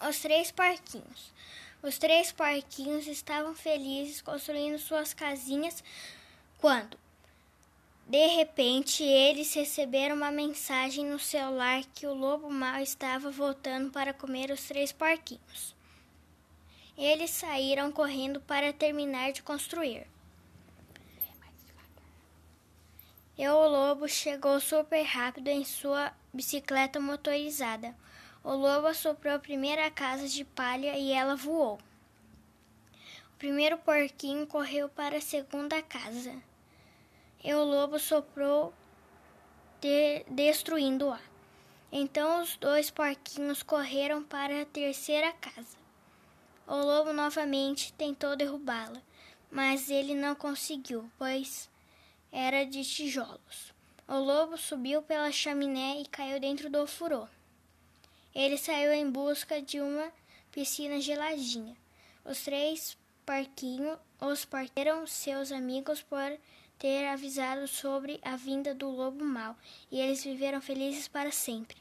os três porquinhos. Os três porquinhos estavam felizes construindo suas casinhas quando, de repente, eles receberam uma mensagem no celular que o lobo mau estava voltando para comer os três porquinhos. Eles saíram correndo para terminar de construir. E o lobo chegou super rápido em sua bicicleta motorizada. O lobo assoprou a primeira casa de palha e ela voou. O primeiro porquinho correu para a segunda casa. E o lobo soprou, de, destruindo-a. Então os dois porquinhos correram para a terceira casa. O lobo novamente tentou derrubá-la, mas ele não conseguiu, pois era de tijolos. O lobo subiu pela chaminé e caiu dentro do furô. Ele saiu em busca de uma piscina geladinha. Os três porquinhos os partiram seus amigos por ter avisado sobre a vinda do lobo mau, e eles viveram felizes para sempre.